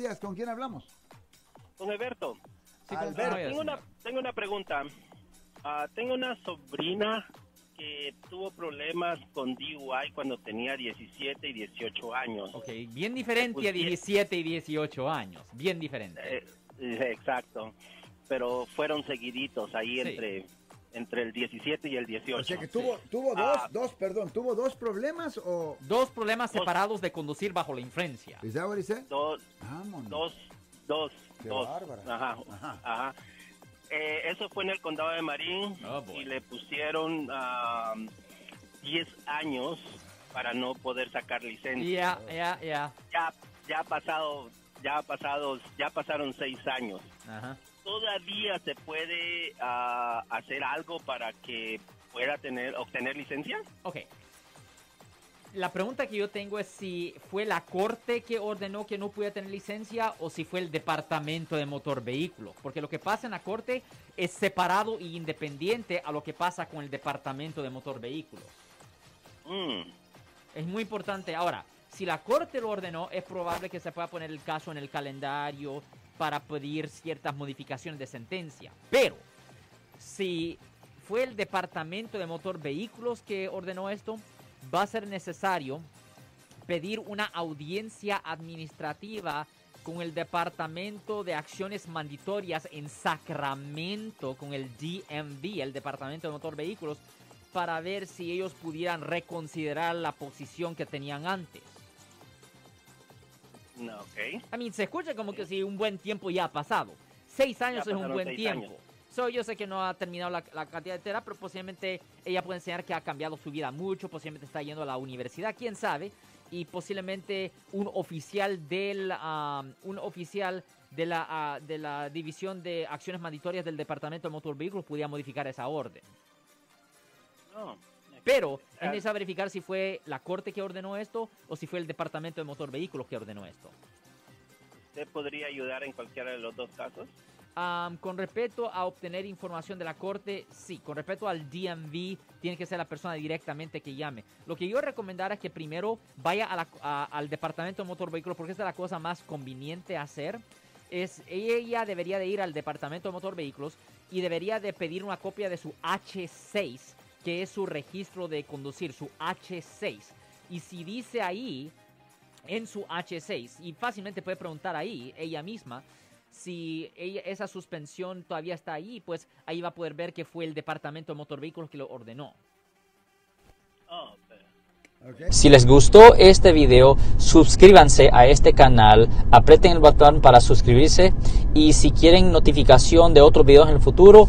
días, ¿con quién hablamos? Con Alberto. Sí, Alberto. continúe, Tengo una, señor. tengo una pregunta. Ah, tengo una sobrina que tuvo problemas con DUI cuando tenía 17 y 18 años. Ok, bien diferente a Pues bien. 17 y 18 años. Bien diferente. Eh, eh, exacto. Pero fueron seguiditos ahí Sí. entre, entre el 17 y el 18. O sea que tuvo, tuvo dos, Ah. dos, perdón, ¿tuvo dos problemas o...? Dos problemas Dos. separados de conducir bajo la influencia. ¿Is that what he said? Dos, Vámonos. dos, dos, Qué dos. bárbara. Ajá, Ajá. ajá. Eh, eso fue en el condado de Marín Oh, y le pusieron ah, 10 años para no poder sacar licencia. Ya, ya, ya. Ya, ya ha pasado, ya ha pasado, ya pasaron seis años. Ajá. ¿Todavía se puede ah, hacer algo para que pueda tener, obtener licencia? Ok. La pregunta que yo tengo es si fue la corte que ordenó que no pudiera tener licencia o si fue el departamento de motor vehículo. Porque lo que pasa en la corte es separado e independiente a lo que pasa con el departamento de motor vehículo. Mm, Es muy importante. Ahora, si la corte lo ordenó, es probable que se pueda poner el caso en el calendario para pedir ciertas modificaciones de sentencia. Pero, si fue el departamento de motor vehículos que ordenó esto, va a ser necesario pedir una audiencia administrativa con el Departamento de Acciones Mandatorias en Sacramento, con el DMV, el Departamento de Motor Vehículos, para ver si ellos pudieran reconsiderar la posición que tenían antes. No, ok. I mean, se escucha como que si un buen tiempo ya ha pasado. Seis años es un buen tiempo. años. So, yo sé que no ha terminado la, la cantidad de terapia, pero posiblemente ella puede enseñar que ha cambiado su vida mucho, posiblemente está yendo a la universidad, quién sabe, y posiblemente un oficial del ah, un oficial de la ah, de la división de acciones mandatorias del departamento de motor vehículos pudiera modificar esa orden. No. Pero es necesario verificar si fue la corte que ordenó esto o si fue el departamento de motor vehículos que ordenó esto. ¿Usted podría ayudar en cualquiera de los dos casos? Am, con respecto a obtener información de la corte, sí. Con respecto al DMV, tiene que ser la persona directamente que llame. Lo que yo recomendara es que primero vaya a la- a- al departamento de motor vehículo, porque esta es la cosa más conveniente hacer. Es, ella debería de ir al departamento de motor vehículos y debería de pedir una copia de su H6, que es su registro de conducir, su H6. Y si dice ahí, en su H6, y fácilmente puede preguntar ahí, ella misma, si ella- esa suspensión todavía está ahí, pues ahí va a poder ver que fue el departamento de motor vehículos que lo ordenó. Oh. Si les gustó este video, suscríbanse a este canal, aprieten el botón para suscribirse y si quieren notificación de otros videos en el futuro,